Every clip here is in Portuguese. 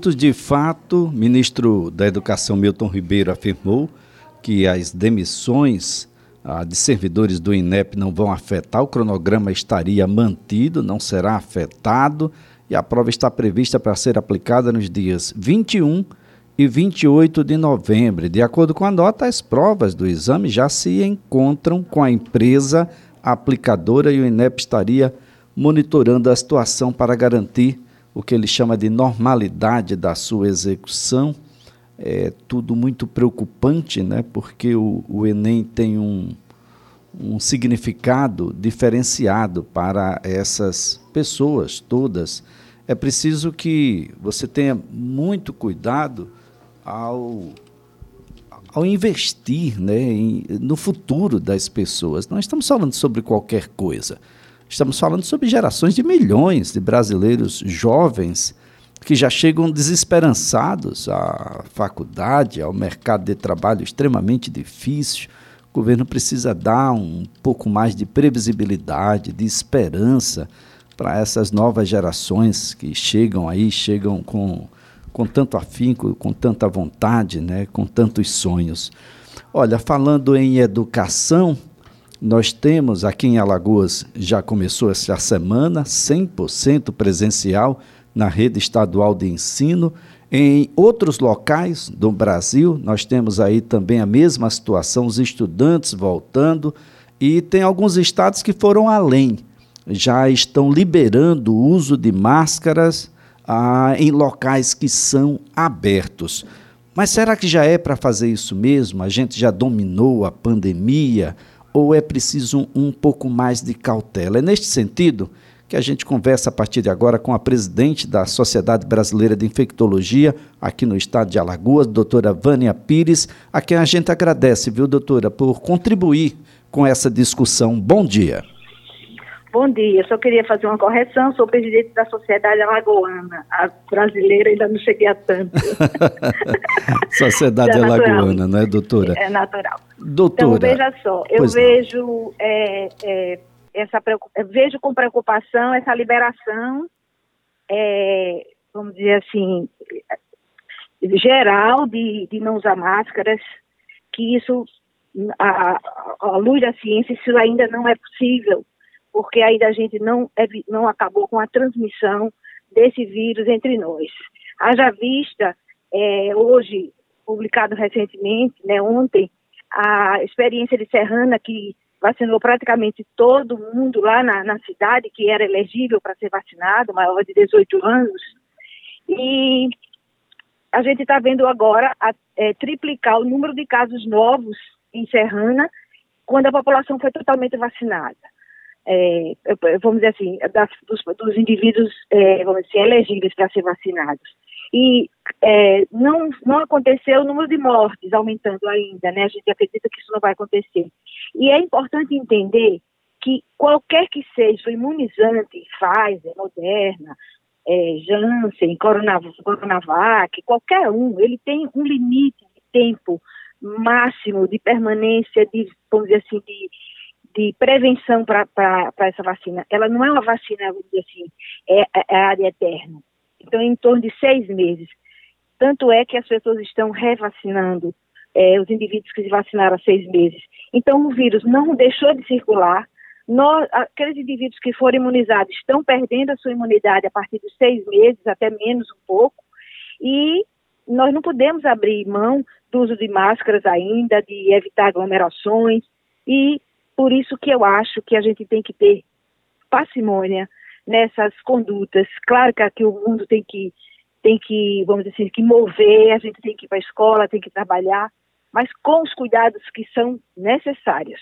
De fato, ministro da Educação Milton Ribeiro afirmou que as demissões ah, de servidores do INEP não vão afetar, o cronograma estaria mantido, não será afetado, e a prova está prevista para ser aplicada nos dias 21 e 28 de novembro. De acordo com a nota, as provas do exame já se encontram com a empresa aplicadora e o INEP estaria monitorando a situação para garantir o que ele chama de normalidade da sua execução. É tudo muito preocupante, né? porque o, o Enem tem um, um significado diferenciado para essas pessoas todas. É preciso que você tenha muito cuidado ao, ao investir né, em, no futuro das pessoas. Não estamos falando sobre qualquer coisa. Estamos falando sobre gerações de milhões de brasileiros jovens que já chegam desesperançados à faculdade, ao mercado de trabalho extremamente difícil. O governo precisa dar um pouco mais de previsibilidade, de esperança para essas novas gerações que chegam aí, chegam com, com tanto afinco, com tanta vontade, né, com tantos sonhos. Olha, falando em educação, nós temos aqui em Alagoas, já começou essa semana, 100% presencial na rede estadual de ensino. Em outros locais do Brasil, nós temos aí também a mesma situação, os estudantes voltando, e tem alguns estados que foram além, já estão liberando o uso de máscaras ah, em locais que são abertos. Mas será que já é para fazer isso mesmo? A gente já dominou a pandemia? Ou é preciso um, um pouco mais de cautela? É neste sentido que a gente conversa a partir de agora com a presidente da Sociedade Brasileira de Infectologia, aqui no estado de Alagoas, doutora Vânia Pires, a quem a gente agradece, viu, doutora, por contribuir com essa discussão. Bom dia. Bom dia, só queria fazer uma correção, sou presidente da Sociedade Alagoana, a brasileira ainda não cheguei a tanto. Sociedade é Alagoana, não é, doutora? É natural. Doutora. Então, veja só, eu vejo, é, é, essa, vejo com preocupação essa liberação, é, vamos dizer assim, geral de, de não usar máscaras, que isso, a luz da ciência, isso ainda não é possível porque ainda a gente não, é, não acabou com a transmissão desse vírus entre nós. Haja vista, é, hoje, publicado recentemente, né, ontem, a experiência de Serrana, que vacinou praticamente todo mundo lá na, na cidade, que era elegível para ser vacinado, maior de 18 anos. E a gente está vendo agora a, é, triplicar o número de casos novos em Serrana, quando a população foi totalmente vacinada é, vamos dizer assim, das, dos, dos, indivíduos, é, vamos dizer, assim, elegíveis para ser vacinados. E é, não, não aconteceu o número de mortes aumentando ainda, né? A gente acredita que isso não vai acontecer. E é importante entender que qualquer que seja o imunizante, Pfizer, Moderna, é, Janssen, Coronavac, qualquer um, ele tem um limite de tempo máximo de permanência, de, vamos dizer assim, de de prevenção para essa vacina. Ela não é uma vacina, vamos dizer assim, é, é, é área eterna. Então, em torno de seis meses. Tanto é que as pessoas estão revacinando é, os indivíduos que se vacinaram há seis meses. Então, o vírus não deixou de circular. Nós, aqueles indivíduos que foram imunizados estão perdendo a sua imunidade a partir dos seis meses, até menos um pouco. E nós não podemos abrir mão do uso de máscaras ainda, de evitar aglomerações. E por isso que eu acho que a gente tem que ter parcimônia nessas condutas. Claro que aqui o mundo tem que, tem que, vamos dizer assim, que mover, a gente tem que ir para a escola, tem que trabalhar, mas com os cuidados que são necessários.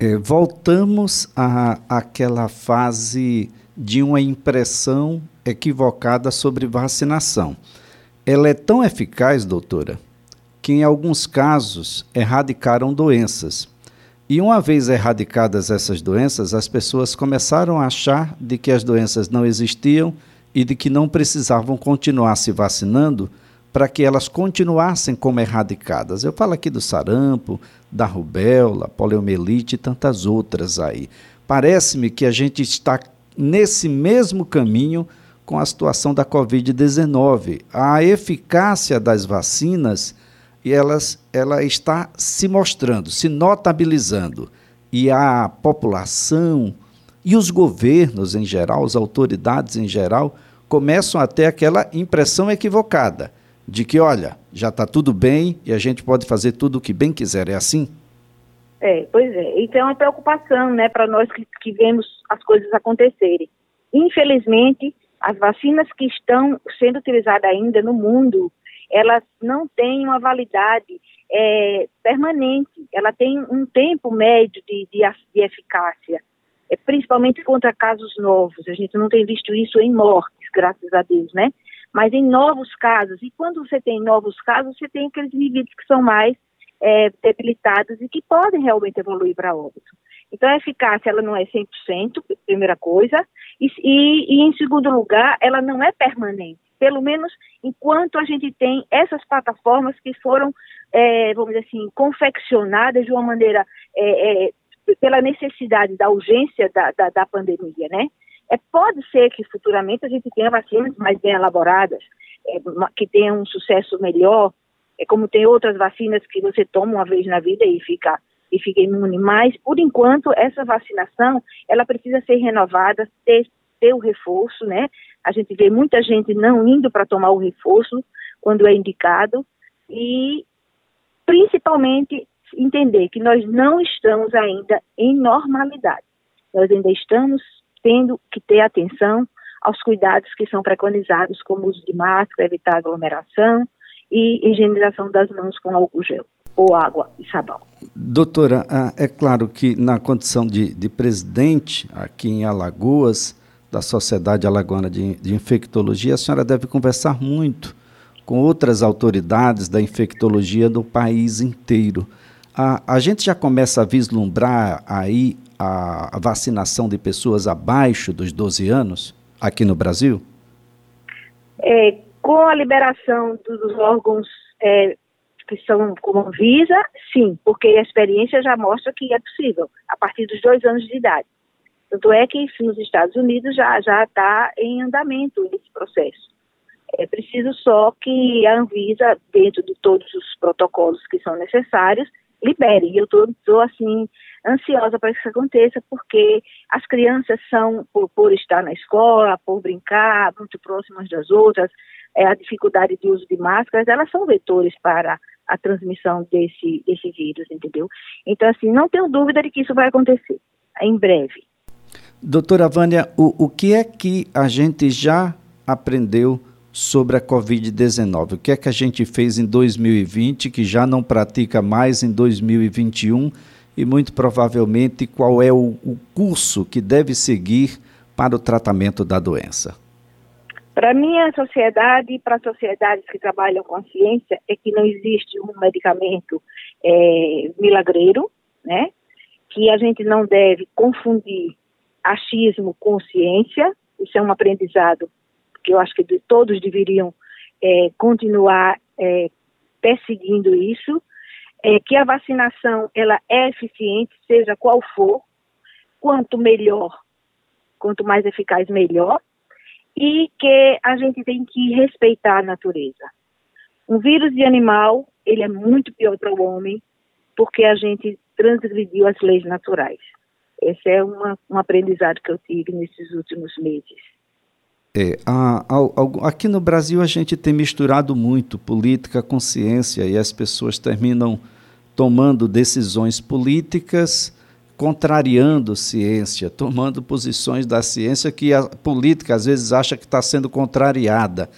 É, voltamos à aquela fase de uma impressão equivocada sobre vacinação. Ela é tão eficaz, doutora, que em alguns casos erradicaram doenças. E uma vez erradicadas essas doenças, as pessoas começaram a achar de que as doenças não existiam e de que não precisavam continuar se vacinando para que elas continuassem como erradicadas. Eu falo aqui do sarampo, da rubéola, poliomielite e tantas outras aí. Parece-me que a gente está nesse mesmo caminho com a situação da Covid-19. A eficácia das vacinas elas, ela está se mostrando, se notabilizando. E a população e os governos em geral, as autoridades em geral, começam a ter aquela impressão equivocada de que, olha, já está tudo bem e a gente pode fazer tudo o que bem quiser. É assim? É, pois é. Então é uma preocupação, né, para nós que, que vemos as coisas acontecerem. Infelizmente, as vacinas que estão sendo utilizadas ainda no mundo, elas não têm uma validade é, permanente. Ela tem um tempo médio de, de, de eficácia, é, principalmente contra casos novos. A gente não tem visto isso em mortes, graças a Deus, né? Mas em novos casos. E quando você tem novos casos, você tem aqueles indivíduos que são mais é, debilitados e que podem realmente evoluir para óbito. Então, a eficácia ela não é 100%, primeira coisa, e, e, e, em segundo lugar, ela não é permanente, pelo menos enquanto a gente tem essas plataformas que foram, é, vamos dizer assim, confeccionadas de uma maneira, é, é pela necessidade da urgência da, da, da pandemia, né? É, pode ser que futuramente a gente tenha vacinas mais bem elaboradas, é, que tenham um sucesso melhor, é como tem outras vacinas que você toma uma vez na vida e fica e fica imune, mas por enquanto essa vacinação ela precisa ser renovada, ter, ter o reforço, né? A gente vê muita gente não indo para tomar o reforço quando é indicado e principalmente entender que nós não estamos ainda em normalidade. Nós ainda estamos tendo que ter atenção aos cuidados que são preconizados, como uso de máscara, evitar aglomeração, e higienização das mãos com álcool gel ou água e sabão. Doutora, ah, é claro que na condição de, de presidente aqui em Alagoas, da Sociedade Alagoana de, de Infectologia, a senhora deve conversar muito com outras autoridades da infectologia do país inteiro. A, a gente já começa a vislumbrar aí a, vacinação de pessoas abaixo dos 12 anos aqui no Brasil? É, com a liberação dos órgãos é, que são como a Visa, sim, porque a experiência já mostra que é possível, a partir dos dois anos de idade. Tanto é que nos Estados Unidos já está em andamento esse processo. É preciso só que a Anvisa, dentro de todos os protocolos que são necessários, libere. E eu estou, assim, ansiosa para que isso aconteça, porque as crianças são, por, por estar na escola, por brincar, muito próximas das outras, é, a dificuldade de uso de máscaras, elas são vetores para a transmissão desse, desse vírus, entendeu? Então, assim, não tenho dúvida de que isso vai acontecer em breve. Doutora Vânia, o, o que é que a gente já aprendeu sobre a Covid-19? O que é que a gente fez em 2020 que já não pratica mais em 2021? E muito provavelmente qual é o, o curso que deve seguir para o tratamento da doença? Para a minha sociedade e para sociedades que trabalham com a ciência, é que não existe um medicamento é, milagreiro, né? Que a gente não deve confundir achismo com ciência. Isso é um aprendizado que eu acho que todos deveriam é, continuar é, perseguindo isso. É, que a vacinação ela é eficiente, seja qual for, quanto melhor, quanto mais eficaz, melhor e que a gente tem que respeitar a natureza. Um vírus de animal, ele é muito pior para o homem, porque a gente transgrediu as leis naturais. Esse é uma, um aprendizado que eu tive nesses últimos meses. É, a, a, aqui no Brasil a gente tem misturado muito política com ciência e as pessoas terminam tomando decisões políticas contrariando ciência, tomando posições da ciência que a política às vezes acha que está sendo contrariada.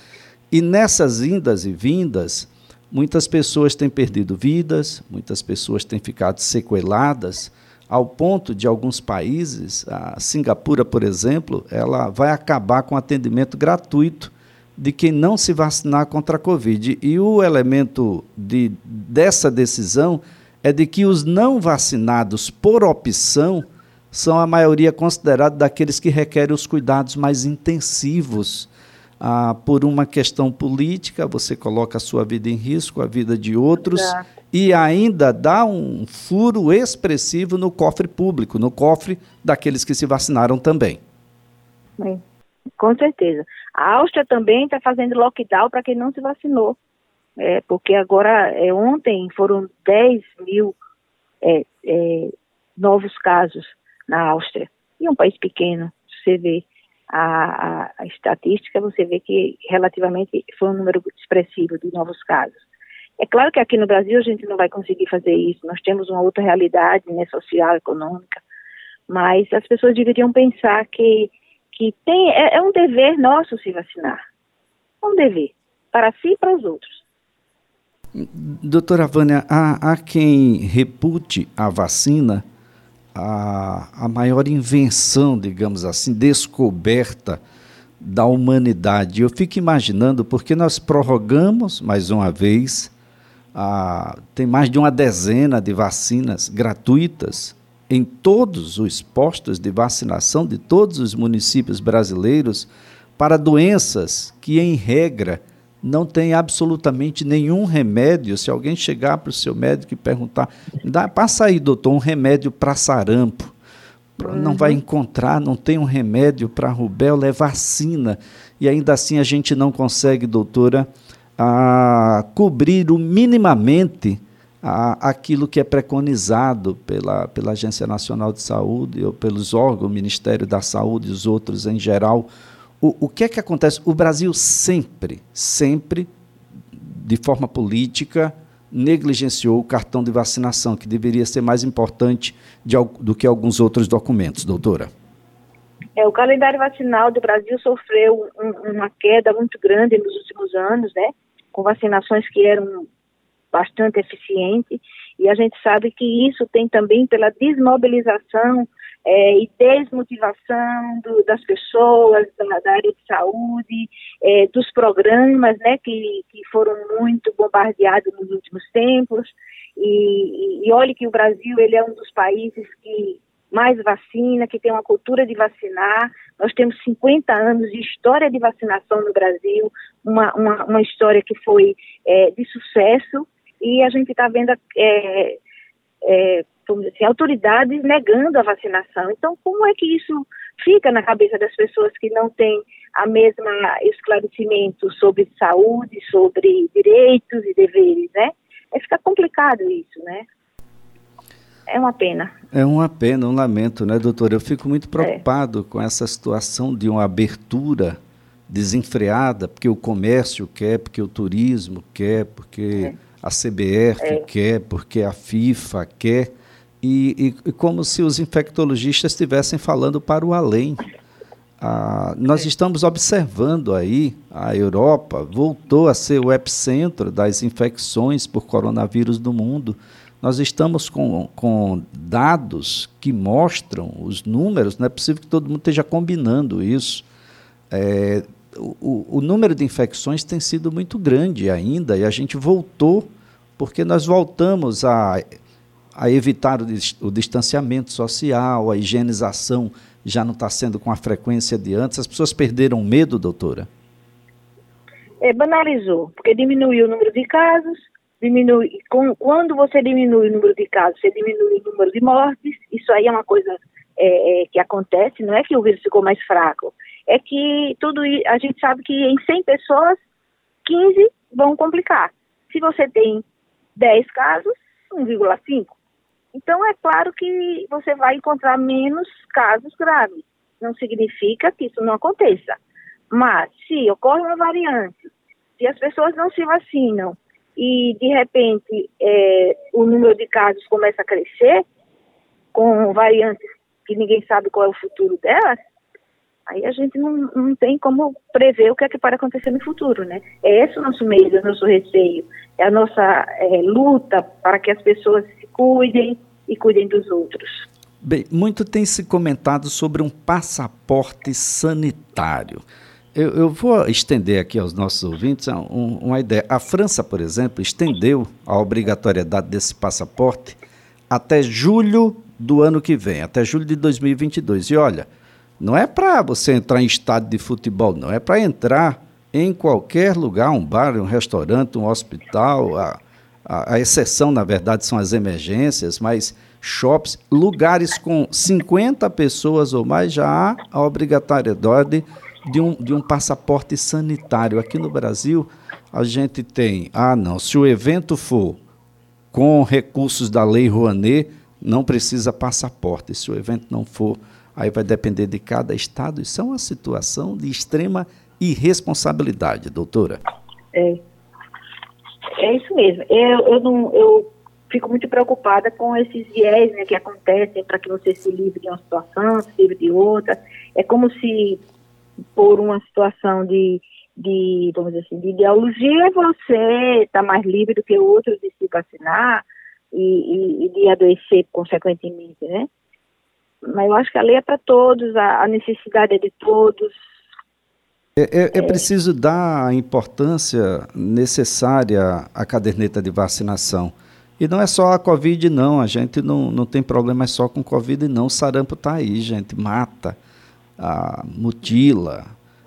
E nessas indas e vindas, muitas pessoas têm perdido vidas, muitas pessoas têm ficado sequeladas, ao ponto de alguns países, a Singapura, por exemplo, ela vai acabar com atendimento gratuito de quem não se vacinar contra a Covid. E o elemento de, dessa decisão é de que os não vacinados, por opção, são a maioria considerada daqueles que requerem os cuidados mais intensivos. Ah, por uma questão política, você coloca a sua vida em risco, a vida de outros, Exato. e ainda dá um furo expressivo no cofre público, no cofre daqueles que se vacinaram também. Com certeza. A Áustria também está fazendo lockdown para quem não se vacinou. É, porque agora, é, ontem, foram 10 mil é, é, novos casos na Áustria. E é um país pequeno, você vê a, a, a, estatística, você vê que relativamente foi um número expressivo de novos casos. É claro que aqui no Brasil a gente não vai conseguir fazer isso, nós temos uma outra realidade né, social, econômica, mas as pessoas deveriam pensar que, que tem, é, é um dever nosso se vacinar. É um dever, para si e para os outros. Doutora Vânia, há, há quem repute a vacina a, a maior invenção, digamos assim, descoberta da humanidade. Eu fico imaginando, porque nós prorrogamos, mais uma vez, a, tem mais de uma dezena de vacinas gratuitas em todos os postos de vacinação de todos os municípios brasileiros para doenças que, em regra, não tem absolutamente nenhum remédio. Se alguém chegar para o seu médico e perguntar, Dá, passa aí, doutor, um remédio para sarampo. Uhum. Não vai encontrar, não tem um remédio para rubéola, é vacina. E ainda assim a gente não consegue, doutora, a cobrir o minimamente a, aquilo que é preconizado pela, pela Agência Nacional de Saúde ou pelos órgãos, o Ministério da Saúde e os outros em geral, o, o que é que acontece? O Brasil sempre, sempre, de forma política, negligenciou o cartão de vacinação, que deveria ser mais importante de, do que alguns outros documentos, doutora. É, o calendário vacinal do Brasil sofreu um, uma queda muito grande nos últimos anos, né? Com vacinações que eram bastante eficientes, e a gente sabe que isso tem também pela desmobilização é, e desmotivação do, das pessoas da, da, área de saúde, é, dos programas né, que, que foram muito bombardeados nos últimos tempos. E, e, e olhe que o Brasil ele é um dos países que mais vacina, que tem uma cultura de vacinar. Nós temos 50 anos de história de vacinação no Brasil, uma, uma, uma história que foi é, de sucesso, e a gente está vendo é, é, vamos dizer assim, autoridades negando a vacinação. Então, como é que isso fica na cabeça das pessoas que não têm a mesma esclarecimento sobre saúde, sobre direitos e deveres, né? É ficar complicado isso, né? É uma pena. É uma pena, um lamento, né, doutor? Eu fico muito preocupado é. com essa situação de uma abertura desenfreada, porque o comércio quer, porque o turismo quer, porque é. a CBF é. quer, porque a FIFA quer e, e, e como se os infectologistas estivessem falando para o além. Ah, nós estamos observando aí a Europa voltou a ser o epicentro das infecções por coronavírus do mundo. Nós estamos com, com dados que mostram os números, não é possível que todo mundo esteja combinando isso. É, o, o número de infecções tem sido muito grande ainda e a gente voltou, porque nós voltamos a a evitar o, o distanciamento social, a higienização já não está sendo com a frequência de antes. As pessoas perderam medo, doutora? É, banalizou, porque diminuiu o número de casos, diminui, com, quando você diminui o número de casos, você diminui o número de mortes, isso aí é uma coisa é, é, que acontece, não é que o vírus ficou mais fraco, é que tudo a gente sabe que em 100 pessoas, 15 vão complicar. Se você tem 10 casos, 1,5. Então, é claro que você vai encontrar menos casos graves. Não significa que isso não aconteça. Mas, se ocorre uma variante, se as pessoas não se vacinam e, de repente, é, o número de casos começa a crescer, com variantes que ninguém sabe qual é o futuro delas, aí a gente não, não tem como prever o que é que pode acontecer no futuro, né? É esse o nosso medo, é o nosso receio, é a nossa é, luta para que as pessoas cuidem e cuidem dos outros. Bem, muito tem se comentado sobre um passaporte sanitário. Eu, eu vou estender aqui aos nossos ouvintes um, uma ideia. A França, por exemplo, estendeu a obrigatoriedade desse passaporte até julho do ano que vem, até julho de 2022. E olha, não é para você entrar em estádio de futebol, não, é para entrar em qualquer lugar, um bar, um restaurante, um hospital, a, a, a exceção, na verdade, são as emergências, mas shops, lugares com 50 pessoas ou mais, já há a obrigatoriedade de um, de um passaporte sanitário. Aqui no Brasil, a gente tem, ah, não, se o evento for com recursos da Lei Rouanet, não precisa passaporte. Se o evento não for, aí vai depender de cada estado. Isso é uma situação de extrema irresponsabilidade, doutora. É, é isso mesmo. Eu, eu, não, eu fico muito preocupada com esses viés né, que acontecem para que você se livre de uma situação, se livre de outra. É como se, por uma situação de, de vamos dizer assim, de ideologia, você está mais livre do que o outro de se vacinar e, e, e de adoecer consequentemente, né? Mas eu acho que a lei é para todos, a, a necessidade é de todos, é, é, é, preciso dar a importância necessária à caderneta de vacinação. E não é só a Covid, não. A gente não, não tem problema só com Covid, não. O sarampo está aí, gente. Mata, a mutila,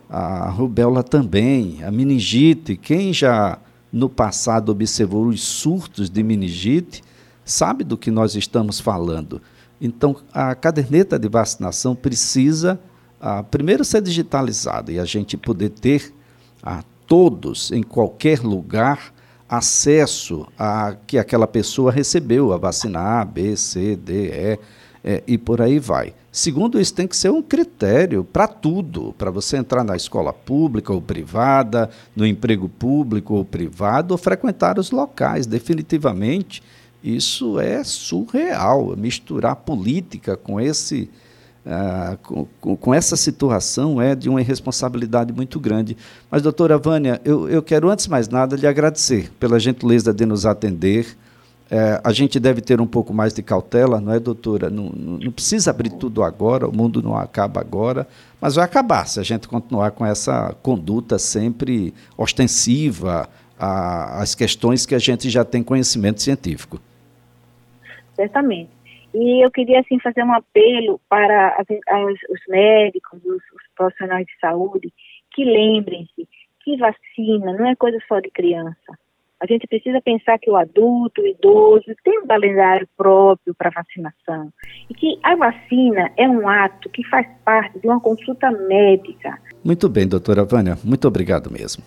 a rubéola também, a meningite. Quem já no passado observou os surtos de meningite sabe do que nós estamos falando. Então, a caderneta de vacinação precisa a, primeiro ser digitalizada e a gente poder ter a todos, em qualquer lugar, acesso a que aquela pessoa recebeu a vacina A, B, C, D, E, é, e por aí vai. Segundo, isso tem que ser um critério para tudo, para você entrar na escola pública ou privada, no emprego público ou privado, ou frequentar os locais. Definitivamente, isso é surreal, misturar política com esse ah, com, com, essa situação é de uma irresponsabilidade muito grande. Mas, doutora Vânia, eu, eu quero, antes de mais nada, lhe agradecer pela gentileza de nos atender. É, a gente deve ter um pouco mais de cautela, não é, doutora? Não, não, não, precisa abrir tudo agora, o mundo não acaba agora, mas vai acabar se a gente continuar com essa conduta sempre ostensiva às questões que a gente já tem conhecimento científico. Certamente. E eu queria, assim, fazer um apelo para as, as, os médicos, os, os profissionais de saúde, que lembrem-se que vacina não é coisa só de criança. A gente precisa pensar que o adulto, o idoso, tem um calendário próprio para vacinação. E que a vacina é um ato que faz parte de uma consulta médica. Muito bem, doutora Vânia. Muito obrigado mesmo.